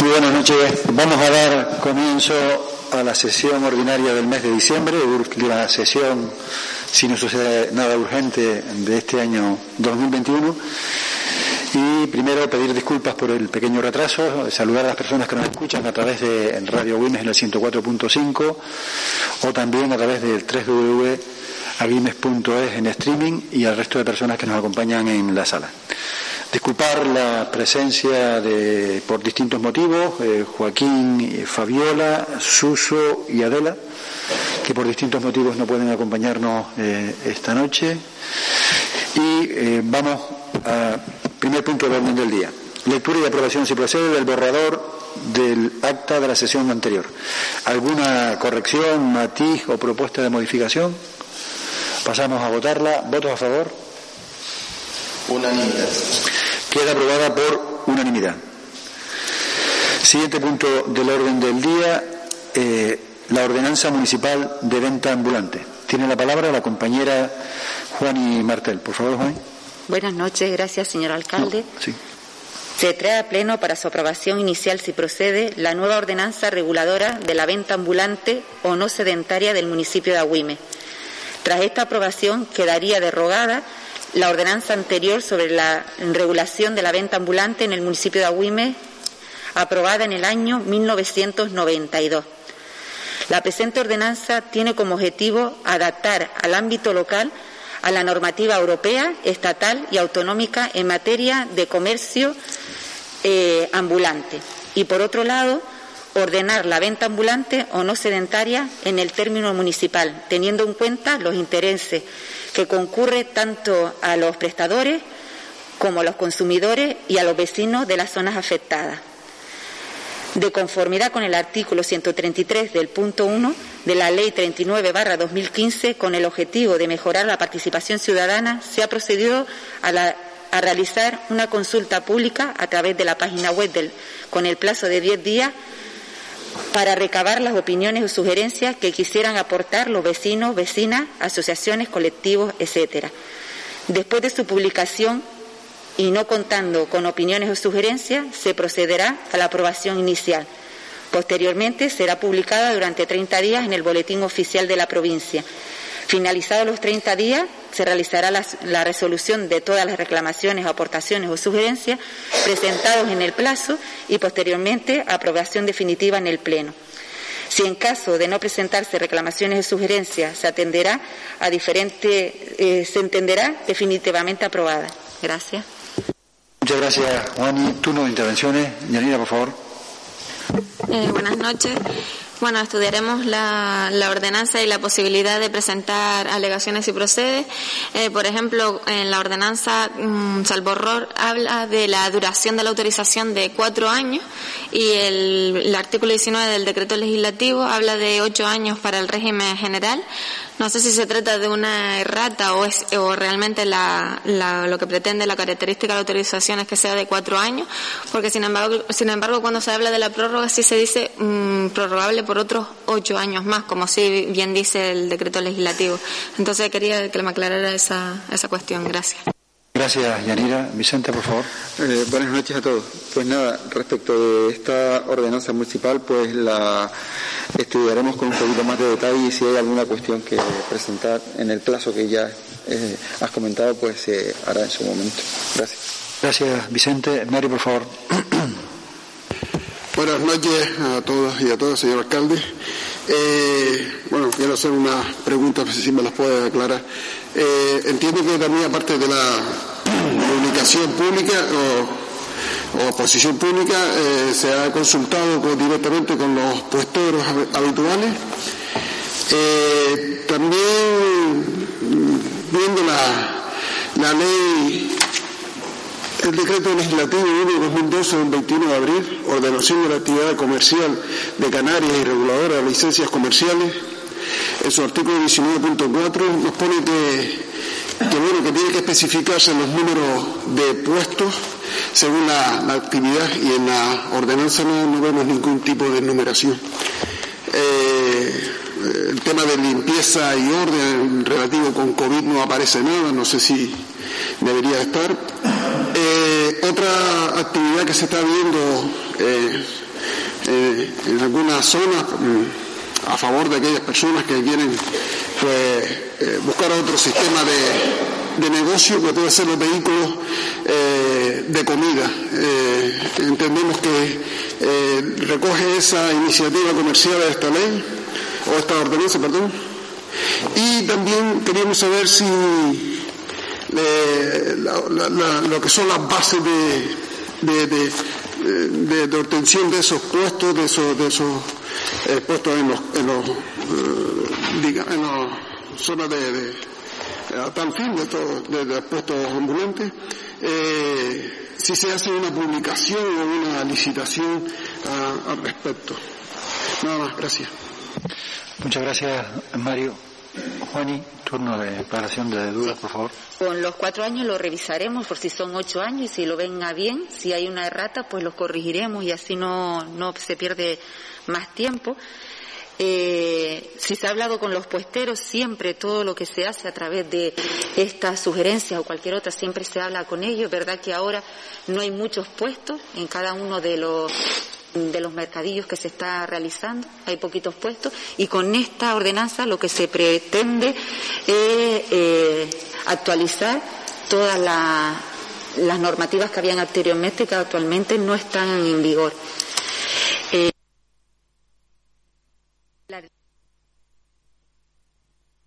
Muy buenas noches. Vamos a dar comienzo a la sesión ordinaria del mes de diciembre, última sesión, si no sucede nada urgente, de este año 2021. Y primero pedir disculpas por el pequeño retraso, saludar a las personas que nos escuchan a través de Radio Wimes en el 104.5 o también a través del 3w.aguimes.es en streaming y al resto de personas que nos acompañan en la sala. Disculpar la presencia de, por distintos motivos, eh, Joaquín, Fabiola, Suso y Adela, que por distintos motivos no pueden acompañarnos eh, esta noche. Y eh, vamos al primer punto del orden del día. Lectura y aprobación, si procede, del borrador del acta de la sesión anterior. ¿Alguna corrección, matiz o propuesta de modificación? Pasamos a votarla. ¿Votos a favor? Unanimidad. Queda aprobada por unanimidad. Siguiente punto del orden del día, eh, la ordenanza municipal de venta ambulante. Tiene la palabra la compañera Juani Martel. Por favor, Juan. Buenas noches, gracias, señor alcalde. No, sí. Se trae a pleno para su aprobación inicial, si procede, la nueva ordenanza reguladora de la venta ambulante o no sedentaria del municipio de Agüime. Tras esta aprobación quedaría derogada la ordenanza anterior sobre la regulación de la venta ambulante en el municipio de Agüime, aprobada en el año 1992. La presente ordenanza tiene como objetivo adaptar al ámbito local a la normativa europea, estatal y autonómica en materia de comercio eh, ambulante. Y por otro lado, ordenar la venta ambulante o no sedentaria en el término municipal, teniendo en cuenta los intereses que concurre tanto a los prestadores como a los consumidores y a los vecinos de las zonas afectadas. De conformidad con el artículo 133 del punto 1 de la Ley 39 barra 2015, con el objetivo de mejorar la participación ciudadana, se ha procedido a, a realizar una consulta pública a través de la página web del, con el plazo de 10 días para recabar las opiniones o sugerencias que quisieran aportar los vecinos, vecinas, asociaciones, colectivos, etcétera. Después de su publicación y no contando con opiniones o sugerencias, se procederá a la aprobación inicial. Posteriormente será publicada durante 30 días en el Boletín Oficial de la provincia. Finalizados los 30 días, se realizará la, la, resolución de todas las reclamaciones, aportaciones o sugerencias presentados en el plazo y posteriormente aprobación definitiva en el Pleno. Si en caso de no presentarse reclamaciones o sugerencias se atenderá a diferente, eh, se entenderá definitivamente aprobada. Gracias. Muchas gracias, Juani. Turno de intervenciones. Yanira, por favor. Eh, buenas noches. Bueno, estudiaremos la, la, ordenanza y la posibilidad de presentar alegaciones si procede. Eh, por ejemplo, en la ordenanza, mmm, salvo horror, habla de la duración de la autorización de cuatro años y el, el artículo 19 del decreto legislativo habla de ocho años para el régimen general. No sé si se trata de una errata o, es, o realmente la, la, lo que pretende la característica de la autorización es que sea de cuatro años, porque sin embargo, sin embargo cuando se habla de la prórroga sí se dice mmm, prorrogable por otros ocho años más, como sí bien dice el decreto legislativo. Entonces quería que me aclarara esa, esa cuestión. Gracias. Gracias, Yanira. Vicente, por favor. Eh, buenas noches a todos. Pues nada, respecto de esta ordenanza municipal, pues la estudiaremos con un poquito más de detalle y si hay alguna cuestión que presentar en el plazo que ya eh, has comentado, pues se hará en su momento. Gracias. Gracias, Vicente. Mary, por favor. Buenas noches a todos y a todas, señor alcalde. Eh, bueno, quiero hacer unas preguntas, si me las puede aclarar. Eh, entiendo que también, aparte de la comunicación pública o, posición pública, eh, se ha consultado con, directamente con los puesteros habituales. Eh, también, viendo la, la ley El decreto legislativo 1-2012 del 21 de abril, ordenación de la actividad comercial de Canarias y reguladora de licencias comerciales, en su artículo 19.4 nos pone que, que, que tiene que especificarse los números de puestos según la, actividad y en la ordenanza no, vemos ningún tipo de numeración. Eh, el tema de limpieza y orden relativo con COVID no aparece nada, no sé si debería estar. Eh, otra actividad que se está viendo eh, en algunas zonas mm, a favor de aquellas personas que quieren pues, buscar otro sistema de, de negocio que puede ser los vehículos eh, de comida. Eh, entendemos que eh, recoge esa iniciativa comercial de esta ley, o esta ordenanza, perdón. Y también queríamos saber si lo que son las bases de, de, de, obtención de esos puestos, de esos, de esos puestos en los, en los, en los zonas de a tal fin de, todo, de, puestos ambulantes, eh, si se hace una publicación o una licitación al respecto. Nada más, gracias. Muchas gracias, Mario. Juani, turno de declaración de dudas, por favor. Con los cuatro años lo revisaremos por si son ocho años y si lo venga bien, si hay una errata, pues los corregiremos y así no, no se pierde más tiempo. Eh, si se ha hablado con los puesteros, siempre todo lo que se hace a través de estas sugerencias o cualquier otra, siempre se habla con ellos. verdad que ahora no hay muchos puestos en cada uno de los de los mercadillos que se está realizando, hay poquitos puestos, y con esta ordenanza lo que se pretende es eh, actualizar todas las normativas que habían anteriormente que actualmente no están en vigor.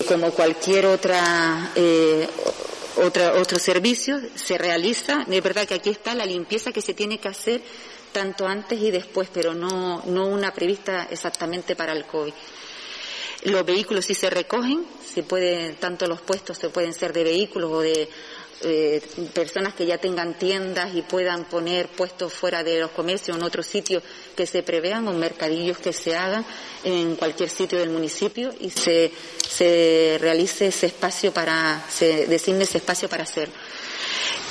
como cualquier otra, eh, otra, otro servicio, se realiza. Es verdad que aquí está la limpieza que se tiene que hacer tanto antes y después, pero no, una prevista exactamente para el COVID. Los vehículos sí se recogen, se puede, tanto los puestos se pueden ser de vehículos o de eh, personas que ya tengan tiendas y puedan poner puestos fuera de los comercios en otros sitios que se prevean o mercadillos que se hagan en cualquier sitio del municipio y se, se realice ese espacio para, se designe ese espacio para hacerlo.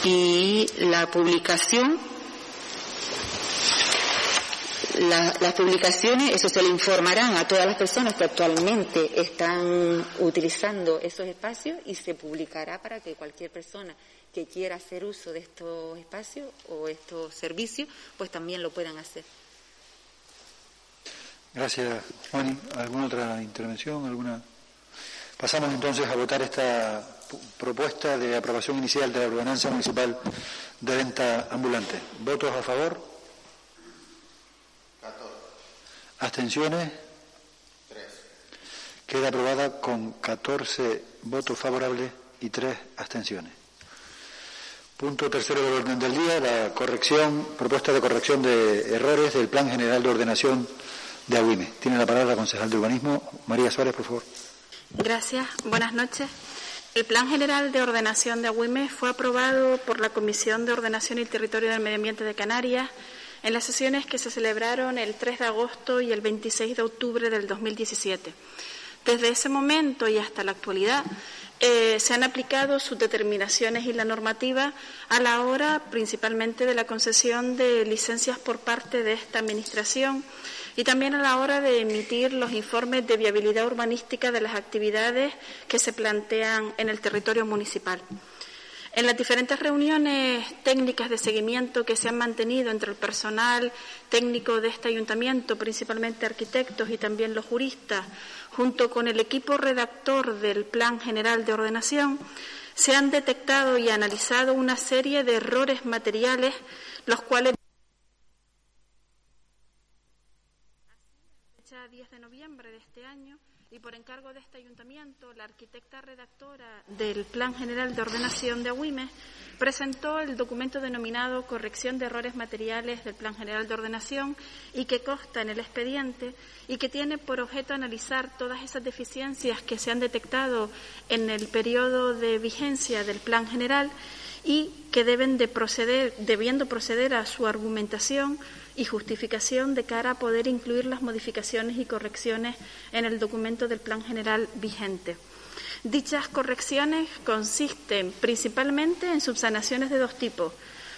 Y la publicación las publicaciones, eso se le informarán a todas las personas que actualmente están utilizando esos espacios y se publicará para que cualquier persona que quiera hacer uso de estos espacios o estos servicios, pues también lo puedan hacer. Gracias, Juan. ¿Alguna otra intervención? ¿Alguna? Pasamos entonces a votar esta propuesta de aprobación inicial de la ordenanza municipal de venta ambulante. ¿Votos a favor? ¿Abstenciones? Tres. Queda aprobada con 14 votos favorables y tres abstenciones. Punto tercero del orden del día, la corrección, propuesta de corrección de errores del Plan General de Ordenación de AUIME. Tiene la palabra la concejal de Urbanismo, María Suárez, por favor. Gracias. Buenas noches. El Plan General de Ordenación de AUIME fue aprobado por la Comisión de Ordenación y Territorio del Medio Ambiente de Canarias en las sesiones que se celebraron el 3 de agosto y el 26 de octubre del 2017. Desde ese momento y hasta la actualidad eh, se han aplicado sus determinaciones y la normativa a la hora principalmente de la concesión de licencias por parte de esta Administración y también a la hora de emitir los informes de viabilidad urbanística de las actividades que se plantean en el territorio municipal. En las diferentes reuniones técnicas de seguimiento que se han mantenido entre el personal técnico de este ayuntamiento, principalmente arquitectos y también los juristas, junto con el equipo redactor del Plan General de Ordenación, se han detectado y analizado una serie de errores materiales, los cuales. Fecha 10 de noviembre de este año y por encargo de este ayuntamiento, la arquitecta redactora del Plan General de Ordenación de Agüime presentó el documento denominado Corrección de Errores Materiales del Plan General de Ordenación y que consta en el expediente y que tiene por objeto analizar todas esas deficiencias que se han detectado en el periodo de vigencia del Plan General y que deben de proceder, debiendo proceder a su argumentación y justificación de cara a poder incluir las modificaciones y correcciones en el documento del Plan General vigente. Dichas correcciones consisten principalmente en subsanaciones de dos tipos.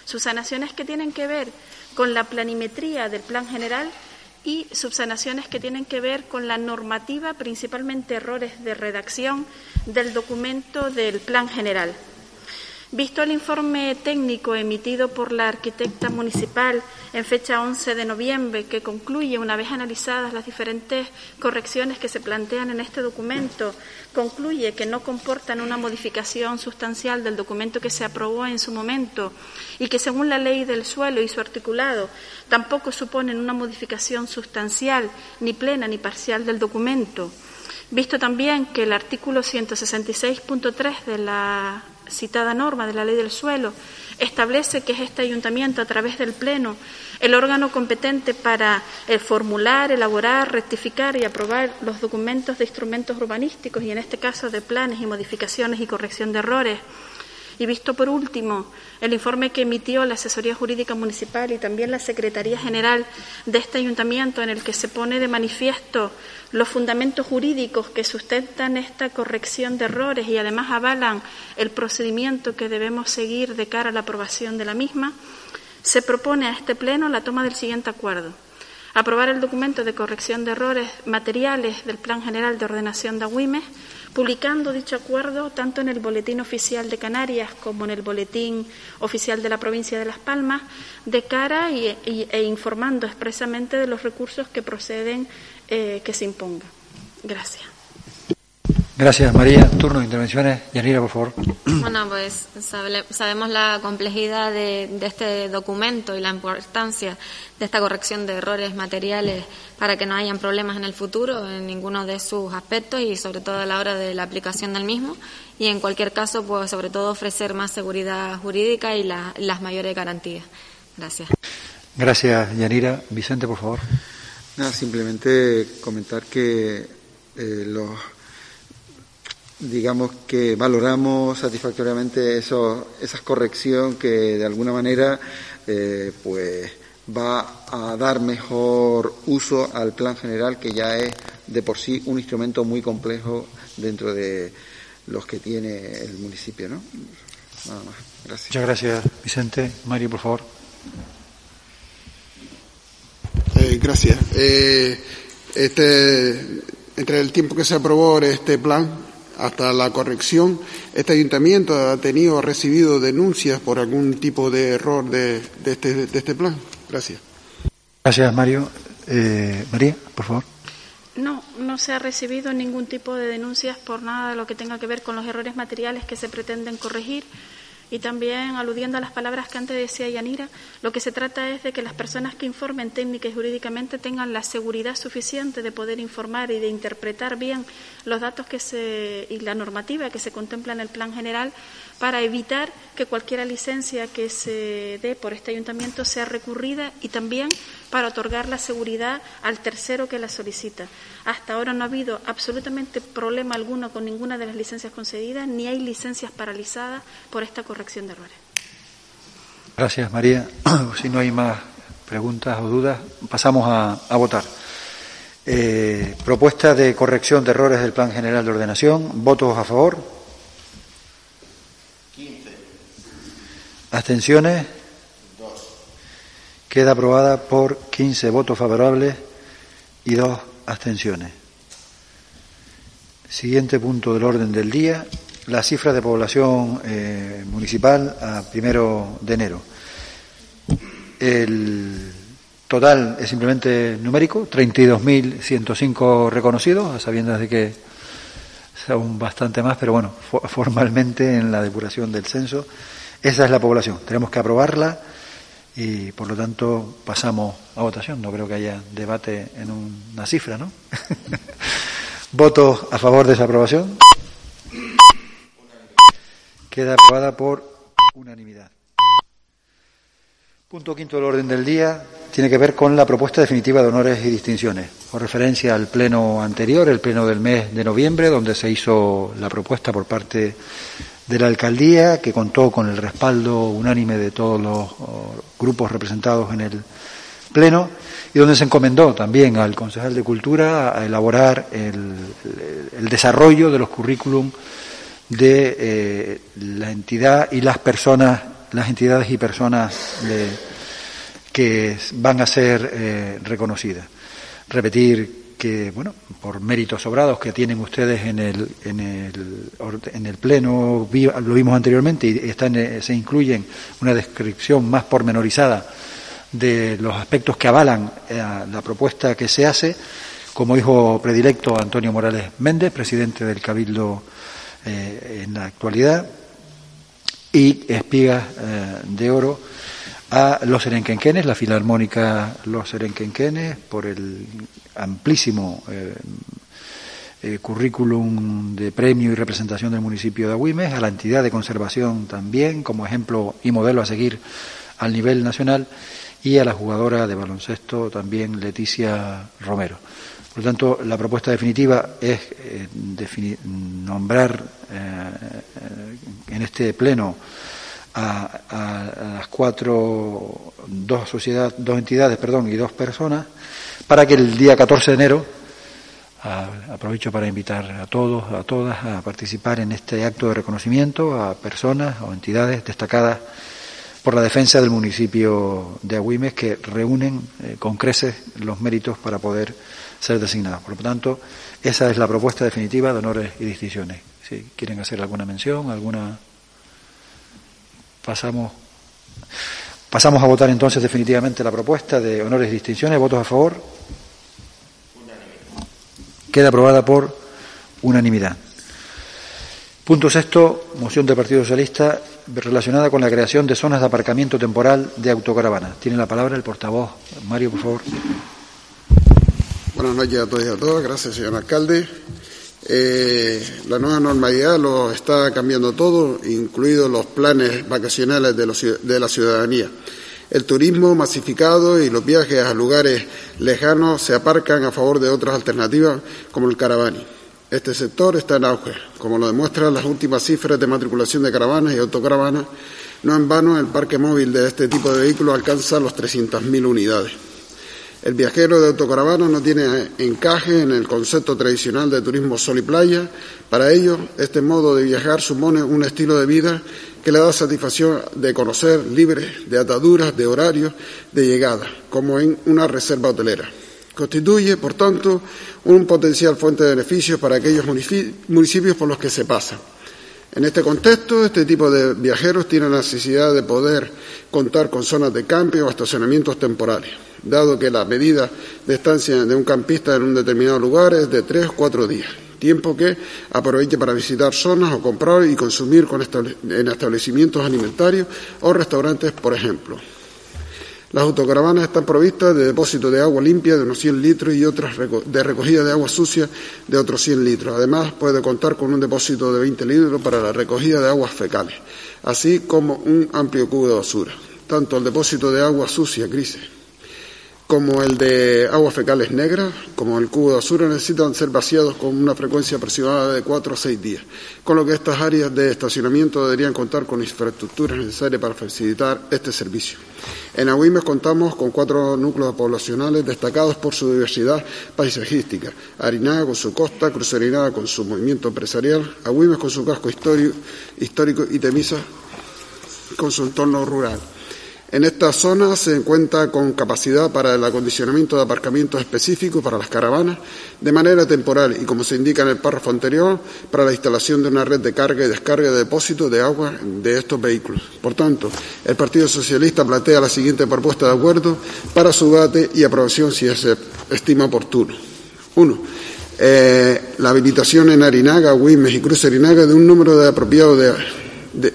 Subsanaciones que tienen que ver con la planimetría del Plan General y subsanaciones que tienen que ver con la normativa, principalmente errores de redacción del documento del Plan General. Visto el informe técnico emitido por la arquitecta municipal en fecha 11 de noviembre, que concluye, una vez analizadas las diferentes correcciones que se plantean en este documento, concluye que no comportan una modificación sustancial del documento que se aprobó en su momento y que, según la ley del suelo y su articulado, tampoco suponen una modificación sustancial, ni plena ni parcial del documento. Visto también que el artículo 166.3 de la citada norma de la ley del suelo establece que es este ayuntamiento, a través del Pleno, el órgano competente para el formular, elaborar, rectificar y aprobar los documentos de instrumentos urbanísticos y, en este caso, de planes y modificaciones y corrección de errores. Y visto por último el informe que emitió la Asesoría Jurídica Municipal y también la Secretaría General de este ayuntamiento, en el que se pone de manifiesto los fundamentos jurídicos que sustentan esta corrección de errores y además avalan el procedimiento que debemos seguir de cara a la aprobación de la misma, se propone a este Pleno la toma del siguiente acuerdo. Aprobar el documento de corrección de errores materiales del Plan General de Ordenación de Agüimes, publicando dicho acuerdo tanto en el Boletín Oficial de Canarias como en el Boletín Oficial de la Provincia de Las Palmas, de cara e informando expresamente de los recursos que proceden eh, que se imponga. Gracias. Gracias, María. Turno de intervenciones. Yanira, por favor. Bueno, pues sabemos la complejidad de, este documento y la importancia de esta corrección de errores materiales para que no hayan problemas en el futuro en ninguno de sus aspectos y sobre todo a la hora de la aplicación del mismo. Y en cualquier caso, pues sobre todo ofrecer más seguridad jurídica y las mayores garantías. Gracias. Gracias, Yanira. Vicente, por favor. Nada, simplemente comentar que eh, los digamos que valoramos satisfactoriamente eso, esa corrección que de alguna manera eh, pues va a dar mejor uso al plan general que ya es de por sí un instrumento muy complejo dentro de los que tiene el municipio, ¿no? Nada más. Gracias. Muchas gracias, Vicente. Mario, por favor. Eh, gracias. Eh, este, entre el tiempo que se aprobó este plan hasta la corrección, este ayuntamiento ha tenido recibido denuncias por algún tipo de error de, este, este, plan. Gracias. Gracias, Mario. Eh, María, por favor. No, no se ha recibido ningún tipo de denuncias por nada de lo que tenga que ver con los errores materiales que se pretenden corregir. Y también, aludiendo a las palabras que antes decía Yanira, lo que se trata es de que las personas que informen técnica y jurídicamente tengan la seguridad suficiente de poder informar y de interpretar bien los datos que se, y la normativa que se contempla en el plan general para evitar que cualquier licencia que se dé por este ayuntamiento sea recurrida y también para otorgar la seguridad al tercero que la solicita. Hasta ahora no ha habido absolutamente problema alguno con ninguna de las licencias concedidas, ni hay licencias paralizadas por esta corrección de errores. Gracias, María. Si no hay más preguntas o dudas, pasamos a, votar. Eh, propuesta de corrección de errores del Plan General de Ordenación. ¿Votos a favor? ¿Abstenciones? Queda aprobada por 15 votos favorables y dos abstenciones. Siguiente punto del orden del día, la cifra de población eh, municipal a primero de enero. El total es simplemente numérico, 32.105 reconocidos, a sabiendas de que son bastante más, pero bueno, formalmente en la depuración del censo, esa es la población. Tenemos que aprobarla y por lo tanto pasamos a votación. No creo que haya debate en una cifra, ¿no? ¿Votos a favor de esa aprobación? Queda aprobada por unanimidad. Punto quinto del orden del día tiene que ver con la propuesta definitiva de honores y distinciones, con referencia al pleno anterior, el pleno del mes de noviembre, donde se hizo la propuesta por parte de la alcaldía, que contó con el respaldo unánime de todos los grupos representados en el Pleno, y donde se encomendó también al concejal de Cultura a elaborar el, desarrollo de los currículum de eh, la entidad y las personas, las entidades y personas que van a ser eh, reconocidas. Repetir que, bueno, por méritos sobrados que tienen ustedes en el, en el, en el Pleno, lo vimos anteriormente, y eh, se incluyen una descripción más pormenorizada de los aspectos que avalan eh, la propuesta que se hace, como hijo predilecto Antonio Morales Méndez, presidente del Cabildo eh, en la actualidad, y espigas de oro a los Serenquenquenes, la Filarmónica Los Serenquenquenes, por el amplísimo eh, eh, currículum de premio y representación del municipio de Agüimes, a la entidad de conservación también, como ejemplo y modelo a seguir al nivel nacional, y a la jugadora de baloncesto también Leticia Romero. Por lo tanto, la propuesta definitiva es eh, nombrar en este pleno a, las cuatro, dos sociedades, dos entidades, perdón, y dos personas, para que el día 14 de enero, aprovecho para invitar a todos, a todas, a participar en este acto de reconocimiento a personas o entidades destacadas por la defensa del municipio de Agüimes que reúnen eh, con creces los méritos para poder ser designados. Por lo tanto, esa es la propuesta definitiva de honores y distinciones. Si quieren hacer alguna mención, alguna Pasamos, pasamos a votar entonces definitivamente la propuesta de honores y distinciones. ¿Votos a favor? Queda aprobada por unanimidad. Punto sexto, moción del Partido Socialista relacionada con la creación de zonas de aparcamiento temporal de autocaravanas. Tiene la palabra el portavoz. Mario, por favor. Buenas noches a todos y a todas. Gracias, señor alcalde. Eh, la nueva normalidad lo está cambiando todo, incluidos los planes vacacionales de, la ciudadanía. El turismo masificado y los viajes a lugares lejanos se aparcan a favor de otras alternativas como el caravani. Este sector está en auge, como lo demuestran las últimas cifras de matriculación de caravanas y autocaravanas. No en vano, el parque móvil de este tipo de vehículos alcanza los 300.000 unidades. El viajero de autocaravana no tiene encaje en el concepto tradicional de turismo sol y playa. Para ello, este modo de viajar supone un estilo de vida que le da satisfacción de conocer libre de ataduras, de horarios, de llegada, como en una reserva hotelera. Constituye, por tanto, un potencial fuente de beneficios para aquellos municipios por los que se pasa. En este contexto, este tipo de viajeros tiene la necesidad de poder contar con zonas de camping o estacionamientos temporales, dado que la medida de estancia de un campista en un determinado lugar es de tres o cuatro días, tiempo que aproveche para visitar zonas o comprar y consumir en establecimientos alimentarios o restaurantes, por ejemplo. Las autocaravanas están provistas de depósitos de agua limpia de unos 100 litros y otras de recogida de agua sucia de otros 100 litros. Además, puede contar con un depósito de 20 litros para la recogida de aguas fecales, así como un amplio cubo de basura. Tanto el depósito de agua sucia grises como el de aguas fecales negras, como el cubo de basura, necesitan ser vaciados con una frecuencia aproximada de 4 a 6 días, con lo que estas áreas de estacionamiento deberían contar con infraestructuras necesarias para facilitar este servicio. En Agüimes contamos con cuatro núcleos poblacionales destacados por su diversidad paisajística. Arinaga con su costa, Cruz Arinaga con su movimiento empresarial, Agüimes con su casco histórico y Temisa con su entorno rural. En esta zona se cuenta con capacidad para el acondicionamiento de aparcamientos específicos para las caravanas de manera temporal y, como se indica en el párrafo anterior, para la instalación de una red de carga y descarga de depósito de agua de estos vehículos. Por tanto, el Partido Socialista plantea la siguiente propuesta de acuerdo para su debate y aprobación si se estima oportuno. Uno, eh, la habilitación en Arinaga, Huimes y Cruz Arinaga de un número de apropiado de, de,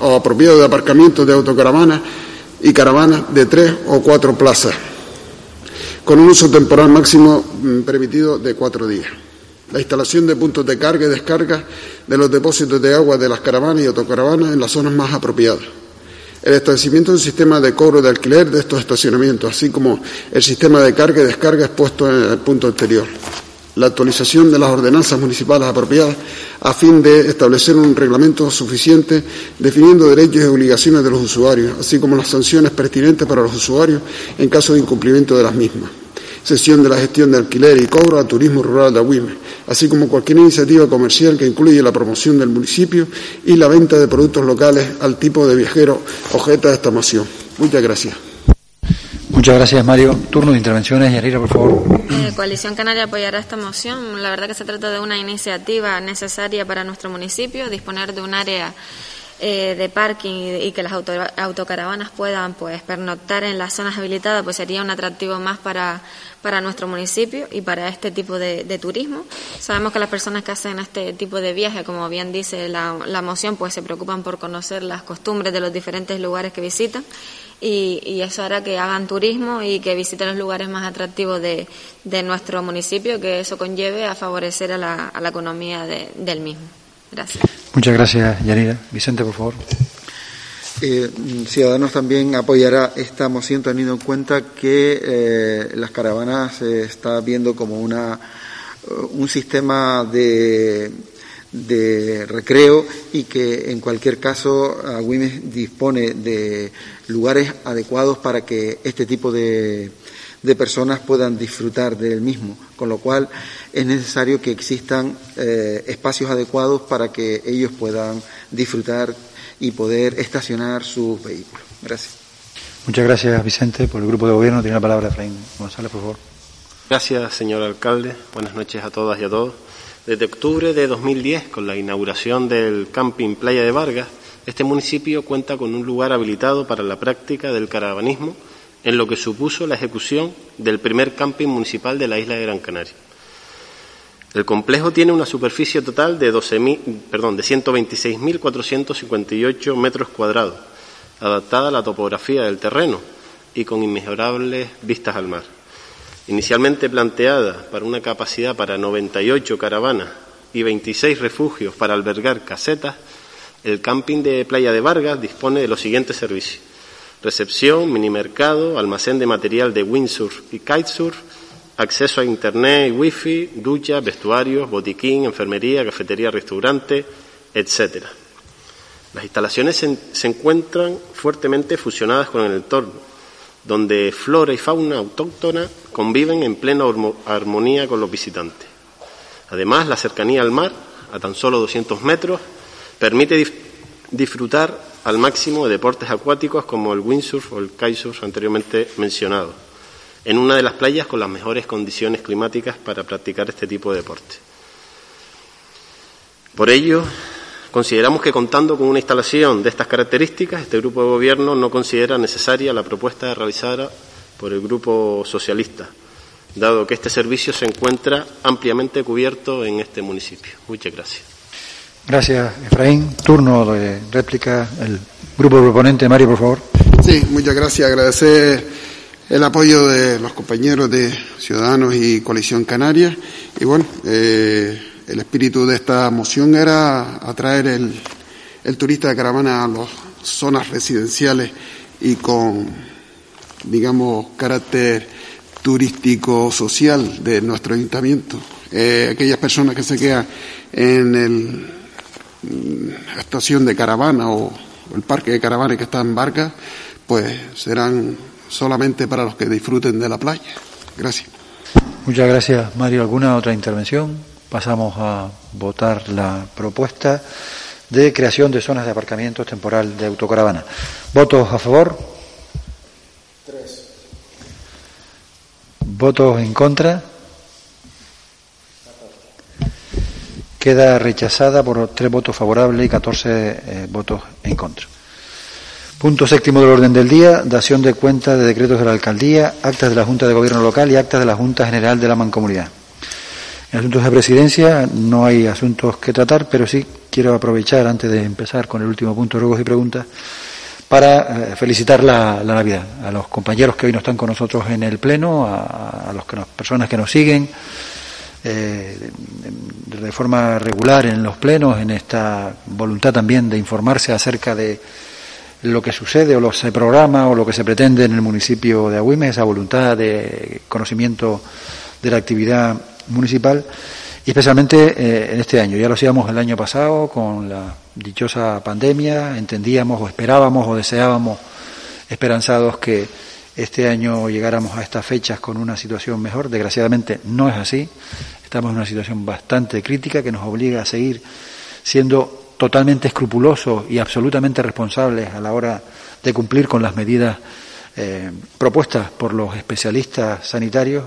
o apropiado de aparcamientos de autocaravanas y caravanas de tres o cuatro plazas, con un uso temporal máximo mm, permitido de cuatro días. La instalación de puntos de carga y descarga de los depósitos de agua de las caravanas y autocaravanas en las zonas más apropiadas. El establecimiento de un sistema de cobro de alquiler de estos estacionamientos, así como el sistema de carga y descarga expuesto en el punto anterior. La actualización de las ordenanzas municipales apropiadas a fin de establecer un reglamento suficiente definiendo derechos y obligaciones de los usuarios, así como las sanciones pertinentes para los usuarios en caso de incumplimiento de las mismas. Sesión de la gestión de alquiler y cobro a turismo rural de Agüime, así como cualquier iniciativa comercial que incluya la promoción del municipio y la venta de productos locales al tipo de viajero objeto de esta moción. Muchas gracias. Muchas gracias, Mario. Turno de intervenciones. Yarira, por favor. Eh, Coalición Canaria apoyará esta moción. La verdad que se trata de una iniciativa necesaria para nuestro municipio, disponer de un área eh, de parking y, que las autocaravanas puedan pues pernoctar en las zonas habilitadas, pues sería un atractivo más para, para nuestro municipio y para este tipo de, turismo. Sabemos que las personas que hacen este tipo de viaje, como bien dice la, la moción, pues se preocupan por conocer las costumbres de los diferentes lugares que visitan y, eso hará que hagan turismo y que visiten los lugares más atractivos de, nuestro municipio, que eso conlleve a favorecer a la, economía del mismo. Gracias. Muchas gracias, Yanira. Vicente, por favor. Eh, Ciudadanos también apoyará esta moción teniendo en cuenta que eh, las caravanas se está viendo como una, un sistema de de recreo y que en cualquier caso Agüimes dispone de lugares adecuados para que este tipo de, personas puedan disfrutar del mismo, con lo cual es necesario que existan eh, espacios adecuados para que ellos puedan disfrutar y poder estacionar sus vehículos. Gracias. Muchas gracias, Vicente. Por el grupo de gobierno tiene la palabra Efraín González, por favor. Gracias, señor alcalde. Buenas noches a todas y a todos. Desde octubre de 2010, con la inauguración del camping Playa de Vargas, este municipio cuenta con un lugar habilitado para la práctica del caravanismo, en lo que supuso la ejecución del primer camping municipal de la isla de Gran Canaria. El complejo tiene una superficie total de, 12 perdón, de 126.458 metros cuadrados, adaptada a la topografía del terreno y con inmejorables vistas al mar. Inicialmente planteada para una capacidad para 98 caravanas y 26 refugios para albergar casetas, el camping de Playa de Vargas dispone de los siguientes servicios. Recepción, minimercado, almacén de material de windsurf y kitesurf, acceso a internet y wifi, ducha, vestuarios, botiquín, enfermería, cafetería, restaurante, etcétera. Las instalaciones se encuentran fuertemente fusionadas con el entorno, donde flora y fauna autóctona conviven en plena armonía con los visitantes. Además, la cercanía al mar, a tan solo 200 metros, permite disfrutar al máximo de deportes acuáticos como el windsurf o el kitesurf anteriormente mencionado, en una de las playas con las mejores condiciones climáticas para practicar este tipo de deporte. Por ello, Consideramos que contando con una instalación de estas características, este grupo de gobierno no considera necesaria la propuesta realizada por el Grupo Socialista, dado que este servicio se encuentra ampliamente cubierto en este municipio. Muchas gracias. Gracias, Efraín. Turno de réplica. El grupo proponente, Mario, por favor. Sí, muchas gracias. Agradecer el apoyo de los compañeros de Ciudadanos y Coalición Canaria. Y bueno, eh, el espíritu de esta moción era atraer el, el turista de caravana a las zonas residenciales y con, digamos, carácter turístico social de nuestro ayuntamiento. Eh, aquellas personas que se quedan en la estación de caravana o el parque de caravana que está en barca, pues serán solamente para los que disfruten de la playa. Gracias. Muchas gracias, Mario. ¿Alguna otra intervención? Pasamos a votar la propuesta de creación de zonas de aparcamiento temporal de autocaravana. ¿Votos a favor? Tres. ¿Votos en contra? Queda rechazada por tres votos favorables y catorce eh, votos en contra. Punto séptimo del orden del día, dación de cuenta de decretos de la alcaldía, actas de la Junta de Gobierno Local y actas de la Junta General de la Mancomunidad. En asuntos de presidencia no hay asuntos que tratar, pero sí quiero aprovechar, antes de empezar con el último punto de ruegos y preguntas, para eh, felicitar la, Navidad. A los compañeros que hoy no están con nosotros en el Pleno, a, las personas que nos siguen eh, de forma regular en los plenos, en esta voluntad también de informarse acerca de lo que sucede o lo que se programa o lo que se pretende en el municipio de Agüimes, esa voluntad de conocimiento de la actividad municipal y especialmente eh, en este año. Ya lo hacíamos el año pasado con la dichosa pandemia, entendíamos o esperábamos o deseábamos esperanzados que este año llegáramos a estas fechas con una situación mejor. Desgraciadamente no es así. Estamos en una situación bastante crítica que nos obliga a seguir siendo totalmente escrupulosos y absolutamente responsables a la hora de cumplir con las medidas eh, propuestas por los especialistas sanitarios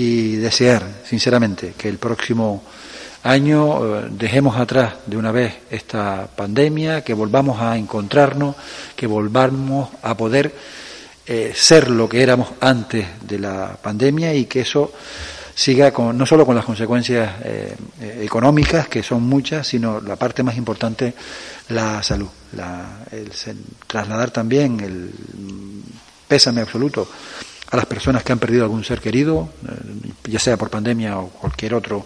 y desear, sinceramente, que el próximo año eh, dejemos atrás de una vez esta pandemia, que volvamos a encontrarnos, que volvamos a poder eh, ser lo que éramos antes de la pandemia y que eso siga con, no solo con las consecuencias eh, económicas, que son muchas, sino la parte más importante, la salud. el trasladar también el pésame absoluto a las personas que han perdido algún ser querido, eh, ya sea por pandemia o cualquier otra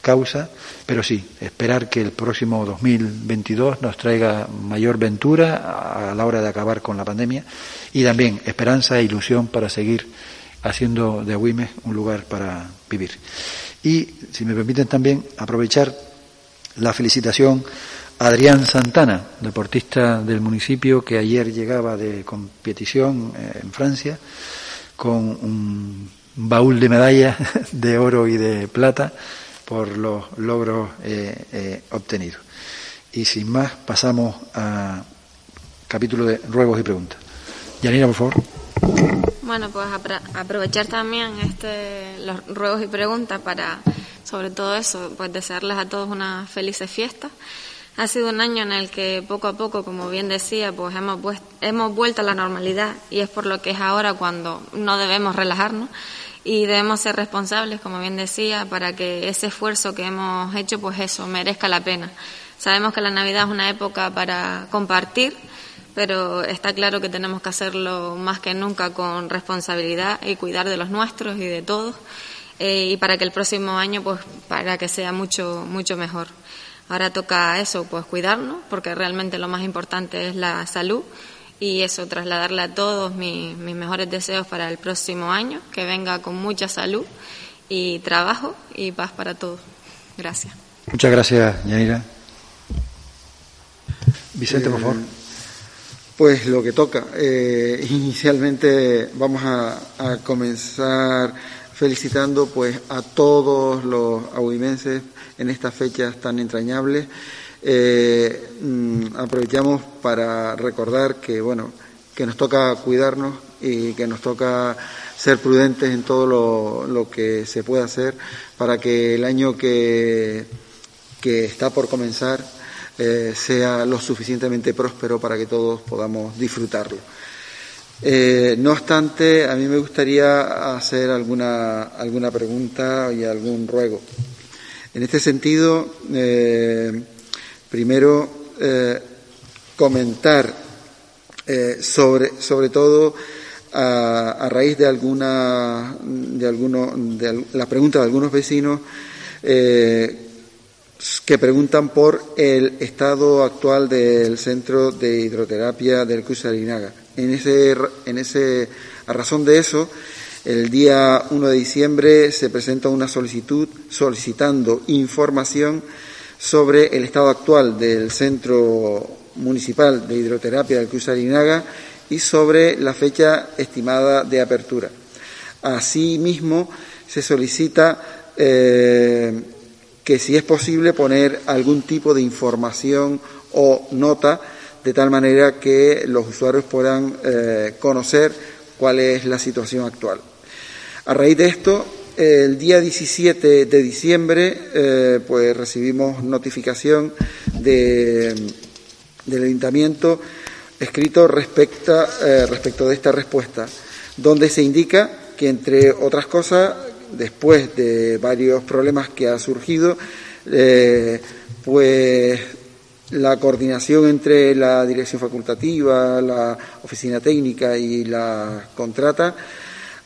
causa, pero sí, esperar que el próximo 2022 nos traiga mayor ventura a la hora de acabar con la pandemia y también esperanza e ilusión para seguir haciendo de Agüimes un lugar para vivir. Y, si me permiten también, aprovechar la felicitación a Adrián Santana, deportista del municipio que ayer llegaba de competición eh, en Francia, con un baúl de medallas de oro y de plata por los logros eh, eh, obtenidos. Y sin más, pasamos a capítulo de ruegos y preguntas. Yanina, por favor. Bueno, pues aprovechar también este, los ruegos y preguntas para, sobre todo eso, pues desearles a todos una felices fiesta ha sido un año en el que poco a poco, como bien decía, pues hemos, hemos vuelto a la normalidad y es por lo que es ahora cuando no debemos relajarnos y debemos ser responsables, como bien decía, para que ese esfuerzo que hemos hecho, pues eso, merezca la pena. Sabemos que la Navidad es una época para compartir, pero está claro que tenemos que hacerlo más que nunca con responsabilidad y cuidar de los nuestros y de todos, eh, y para que el próximo año, pues, para que sea mucho, mucho mejor. Ahora toca eso, pues cuidarnos, porque realmente lo más importante es la salud y eso, trasladarle a todos mis, mejores deseos para el próximo año, que venga con mucha salud y trabajo y paz para todos. Gracias. Muchas gracias, Yanira. Vicente, por favor. Eh, pues lo que toca. Eh, inicialmente vamos a, a, comenzar felicitando pues a todos los aguimenses en estas fechas tan entrañables. Eh, mm, aprovechamos para recordar que, bueno, que nos toca cuidarnos y que nos toca ser prudentes en todo lo, que se pueda hacer para que el año que, que está por comenzar eh, sea lo suficientemente próspero para que todos podamos disfrutarlo. Eh, no obstante, a mí me gustaría hacer alguna, alguna pregunta y algún ruego. En este sentido, eh, primero eh, comentar sobre, sobre todo a, raíz de alguna de alguno, de la pregunta de algunos vecinos que preguntan por el estado actual del centro de hidroterapia del Cusarinaga. En ese, a razón de eso, el día 1 de diciembre se presenta una solicitud solicitando información sobre el estado actual del Centro Municipal de Hidroterapia del Cruz Arinaga y sobre la fecha estimada de apertura. Asimismo, se solicita eh, que, si es posible, poner algún tipo de información o nota de tal manera que los usuarios puedan eh, conocer cuál es la situación actual. A raíz de esto, el día 17 de diciembre, eh, pues recibimos notificación del ayuntamiento escrito respecto, eh, respecto de esta respuesta, donde se indica que, entre otras cosas, después de varios problemas que ha surgido, pues la coordinación entre la dirección facultativa, la oficina técnica y la contrata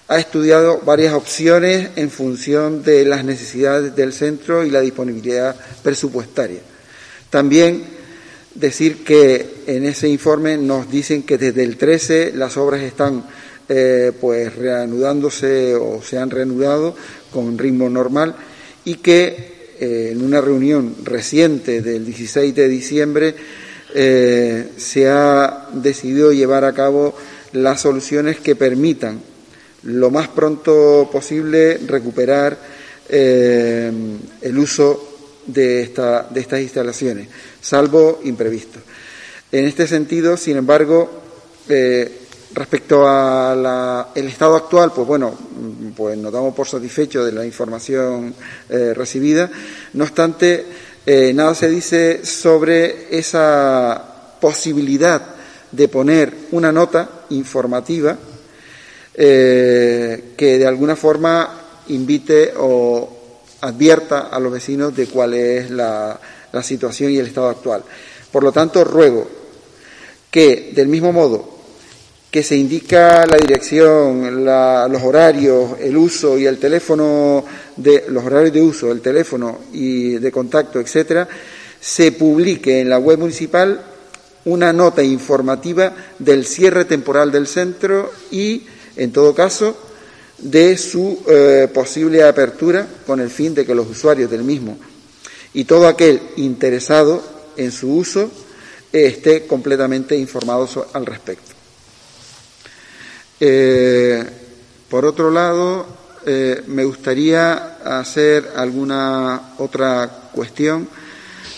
ha estudiado varias opciones en función de las necesidades del centro y la disponibilidad presupuestaria. También decir que en ese informe nos dicen que desde el 13 las obras están eh, pues reanudándose o se han reanudado con ritmo normal y que eh, en una reunión reciente del 16 de diciembre eh, se ha decidido llevar a cabo las soluciones que permitan lo más pronto posible recuperar el uso de, esta, de estas instalaciones, salvo imprevistos. En este sentido, sin embargo, eh, respecto al estado actual, pues bueno, pues nos damos por satisfechos de la información eh, recibida. No obstante, eh, nada se dice sobre esa posibilidad de poner una nota informativa que de alguna forma invite o advierta a los vecinos de cuál es la, situación y el estado actual. Por lo tanto, ruego que, del mismo modo que se indica la dirección, los horarios, el uso y el teléfono de los horarios de uso, el teléfono y de contacto, etcétera, se publique en la web municipal una nota informativa del cierre temporal del centro y, en todo caso, de su eh, posible apertura con el fin de que los usuarios del mismo y todo aquel interesado en su uso esté completamente informado al respecto. Eh, por otro lado, eh, me gustaría hacer alguna otra cuestión,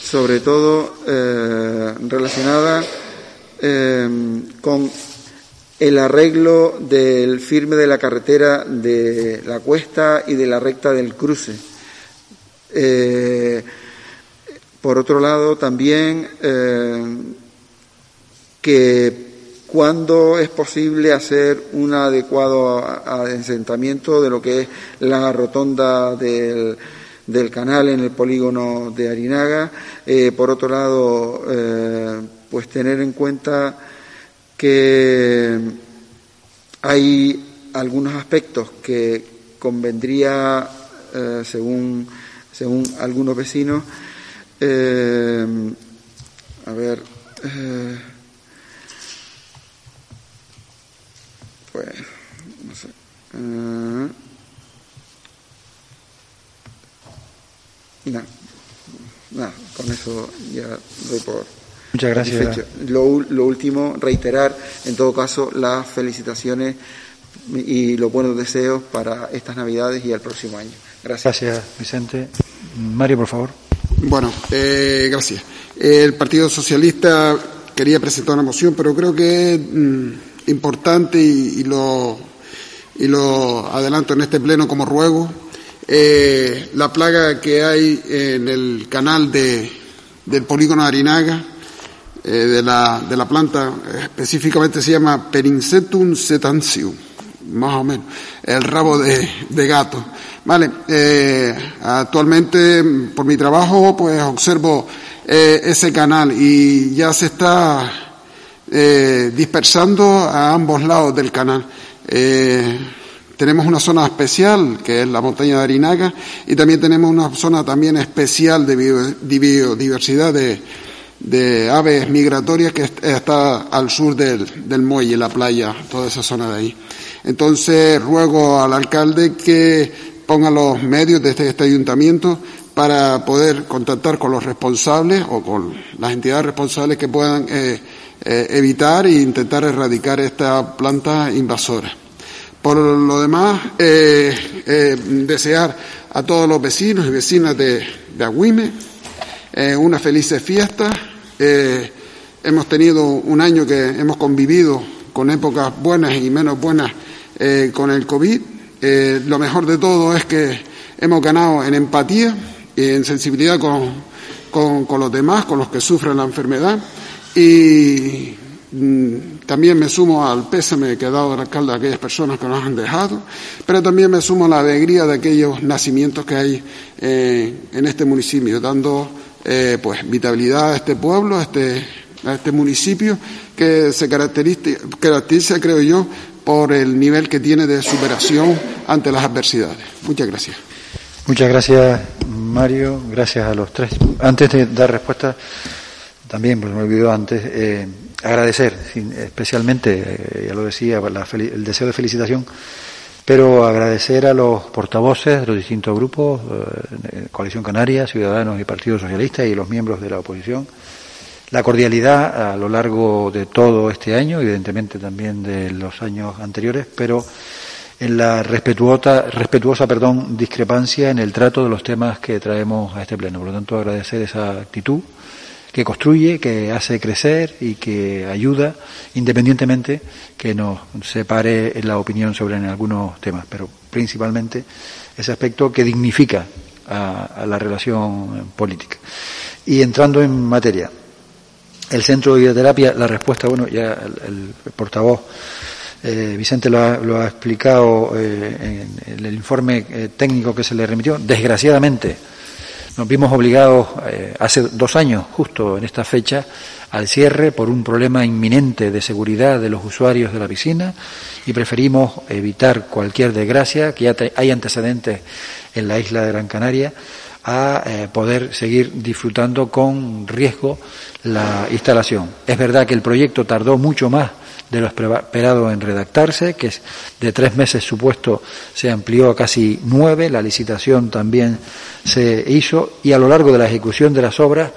sobre todo relacionada con el arreglo del firme de la carretera de la cuesta y de la recta del cruce. Eh, por otro lado, también eh, que cuando es posible hacer un adecuado asentamiento de lo que es la rotonda del, canal en el polígono de Arinaga. Eh, por otro lado, pues tener en cuenta que hay algunos aspectos que convendría, eh, según, según algunos vecinos, eh, a ver, pues, no sé. nada, con eso ya doy por Muchas gracias. Lo, último, reiterar en todo caso las felicitaciones y los buenos deseos para estas Navidades y el próximo año. Gracias. Gracias, Vicente. Mario, por favor. Bueno, eh, gracias. El Partido Socialista quería presentar una moción, pero creo que mm, importante y, lo, y lo adelanto en este pleno como ruego. Eh, la plaga que hay en el canal de, del polígono de Arinaga, eh, de, la, de la planta, específicamente se llama Perincetum setansium, más o menos, el rabo de, de gato. Vale, eh, actualmente por mi trabajo pues observo eh, ese canal y ya se está dispersando a ambos lados del canal. tenemos una zona especial que es la montaña de Arinaga y también tenemos una zona también especial de biodiversidad de, de aves migratorias que está al sur del, del muelle, la playa, toda esa zona de ahí. Entonces ruego al alcalde que ponga los medios de este, este, ayuntamiento para poder contactar con los responsables o con las entidades responsables que puedan eh, eh, evitar e intentar erradicar esta planta invasora. Por lo demás, eh, desear a todos los vecinos y vecinas de, Agüime una feliz fiesta eh, hemos tenido un año que hemos convivido con épocas buenas y menos buenas eh, con el COVID. Eh, lo mejor de todo es que hemos ganado en empatía y en sensibilidad con, con, los demás, con los que sufren la enfermedad. Y mm, también me sumo al pésame que ha dado el alcalde a aquellas personas que nos han dejado, pero también me sumo a la alegría de aquellos nacimientos que hay en este municipio, dando eh, pues vitabilidad a este pueblo, a este, a este municipio, que se caracteriza, caracteriza, creo yo, por el nivel que tiene de superación ante las adversidades. Muchas gracias. Muchas gracias, Mario. Gracias a los tres. Antes de dar respuesta, también, pues me olvidó antes, eh, agradecer especialmente, eh, ya lo decía, el deseo de felicitación, pero agradecer a los portavoces de los distintos grupos, eh, Coalición Canaria, Ciudadanos y Partido Socialista y los miembros de la oposición, la cordialidad a lo largo de todo este año, evidentemente también de los años anteriores, pero en la respetuosa, respetuosa perdón, discrepancia en el trato de los temas que traemos a este pleno. Por lo tanto, agradecer esa actitud que construye, que hace crecer y que ayuda, independientemente que nos separe la opinión sobre algunos temas, pero principalmente ese aspecto que dignifica a, la relación política. Y entrando en materia, el centro de bioterapia, la respuesta, bueno, ya el portavoz eh, Vicente lo ha, explicado eh, en, el informe eh, técnico que se le remitió. Desgraciadamente, nos vimos obligados hace dos años, justo en esta fecha, al cierre por un problema inminente de seguridad de los usuarios de la piscina y preferimos evitar cualquier desgracia, que ya hay antecedentes en la isla de Gran Canaria, a poder seguir disfrutando con riesgo la instalación. Es verdad que el proyecto tardó mucho más de lo esperado en redactarse, que de tres meses supuesto se amplió a casi nueve, la licitación también se hizo y a lo largo de la ejecución de las obras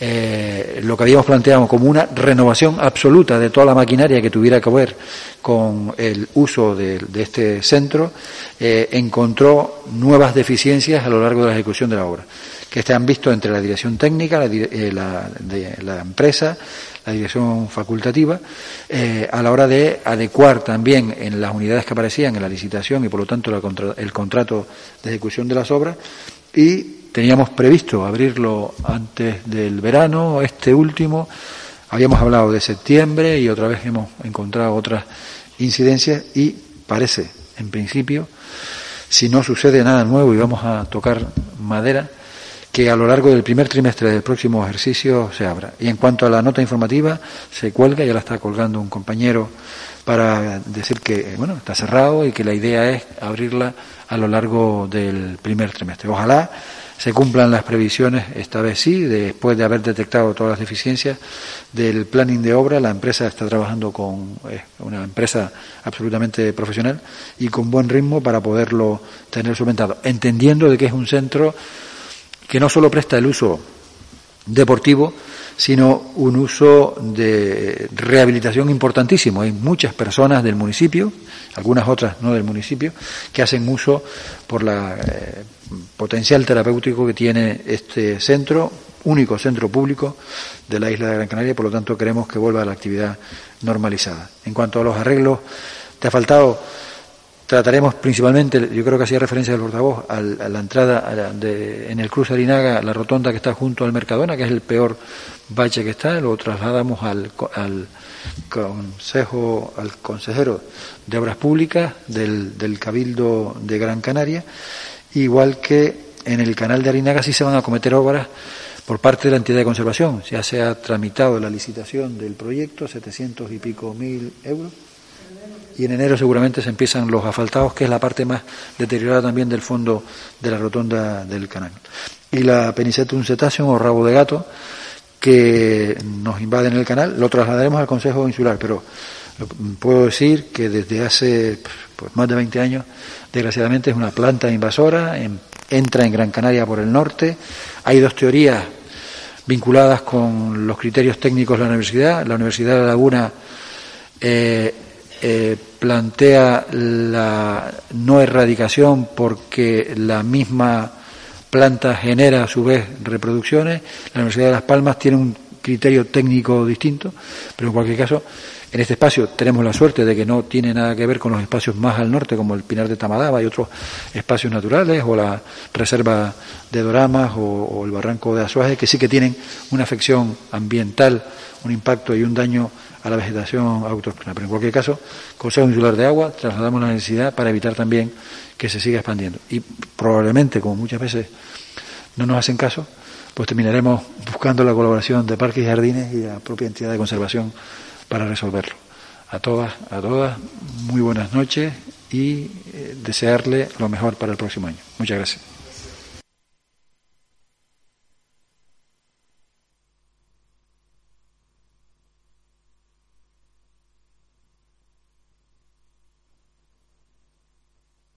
eh, lo que habíamos planteado como una renovación absoluta de toda la maquinaria que tuviera que ver con el uso de, este centro, eh, encontró nuevas deficiencias a lo largo de la ejecución de la obra, que se han visto entre la dirección técnica, la, eh, de, la empresa, la dirección facultativa, eh, a la hora de adecuar también en las unidades que aparecían en la licitación y por lo tanto el contrato de ejecución de las obras y teníamos previsto abrirlo antes del verano, este último, habíamos hablado de septiembre y otra vez hemos encontrado otras incidencias y parece, en principio, si no sucede nada nuevo y vamos a tocar madera, que a lo largo del primer trimestre del próximo ejercicio se abra. Y en cuanto a la nota informativa, se cuelga, ya la está colgando un compañero para decir que bueno está cerrado y que la idea es abrirla a lo largo del primer trimestre. Ojalá se cumplan las previsiones, esta vez sí, después de haber detectado todas las deficiencias del planning de obra. La empresa está trabajando con una empresa absolutamente profesional y con buen ritmo para poderlo tener solventado, entendiendo de que es un centro que no solo presta el uso deportivo, sino un uso de rehabilitación importantísimo. Hay muchas personas del municipio, algunas otras no del municipio, que hacen uso por la eh, potencial terapéutico que tiene este centro, único centro público de la isla de Gran Canaria, por lo tanto queremos que vuelva a la actividad normalizada. En cuanto a los arreglos, te ha faltado Trataremos principalmente, yo creo que hacía referencia del portavoz, a la entrada de, en el Cruz Arinaga, la rotonda que está junto al Mercadona, que es el peor bache que está, lo trasladamos al, al consejo, al consejero de Obras Públicas del, del Cabildo de Gran Canaria, igual que en el canal de Arinaga sí se van a cometer obras por parte de la entidad de conservación. Ya se ha tramitado la licitación del proyecto, 700 y pico mil euros y en enero seguramente se empiezan los asfaltados, que es la parte más deteriorada también del fondo de la rotonda del canal. Y la Penicetum cetáceo o rabo de gato que nos invade en el canal, lo trasladaremos al Consejo Insular, pero puedo decir que desde hace pues, más de 20 años, desgraciadamente es una planta invasora, entra en Gran Canaria por el norte, hay dos teorías vinculadas con los criterios técnicos de la universidad, la Universidad de La Laguna eh, eh, plantea la no erradicación porque la misma planta genera a su vez reproducciones. La Universidad de Las Palmas tiene un criterio técnico distinto, pero en cualquier caso, en este espacio tenemos la suerte de que no tiene nada que ver con los espacios más al norte, como el Pinar de Tamadaba y otros espacios naturales, o la Reserva de Doramas, o, el Barranco de Azuaje, que sí que tienen una afección ambiental, un impacto y un daño a la vegetación autóctona. Pero en cualquier caso, Consejo Insular de Agua, trasladamos la necesidad para evitar también que se siga expandiendo. Y probablemente, como muchas veces no nos hacen caso, pues terminaremos buscando la colaboración de Parques y Jardines y la propia entidad de conservación para resolverlo. A todas, a todas, muy buenas noches y eh, desearle lo mejor para el próximo año. Muchas gracias.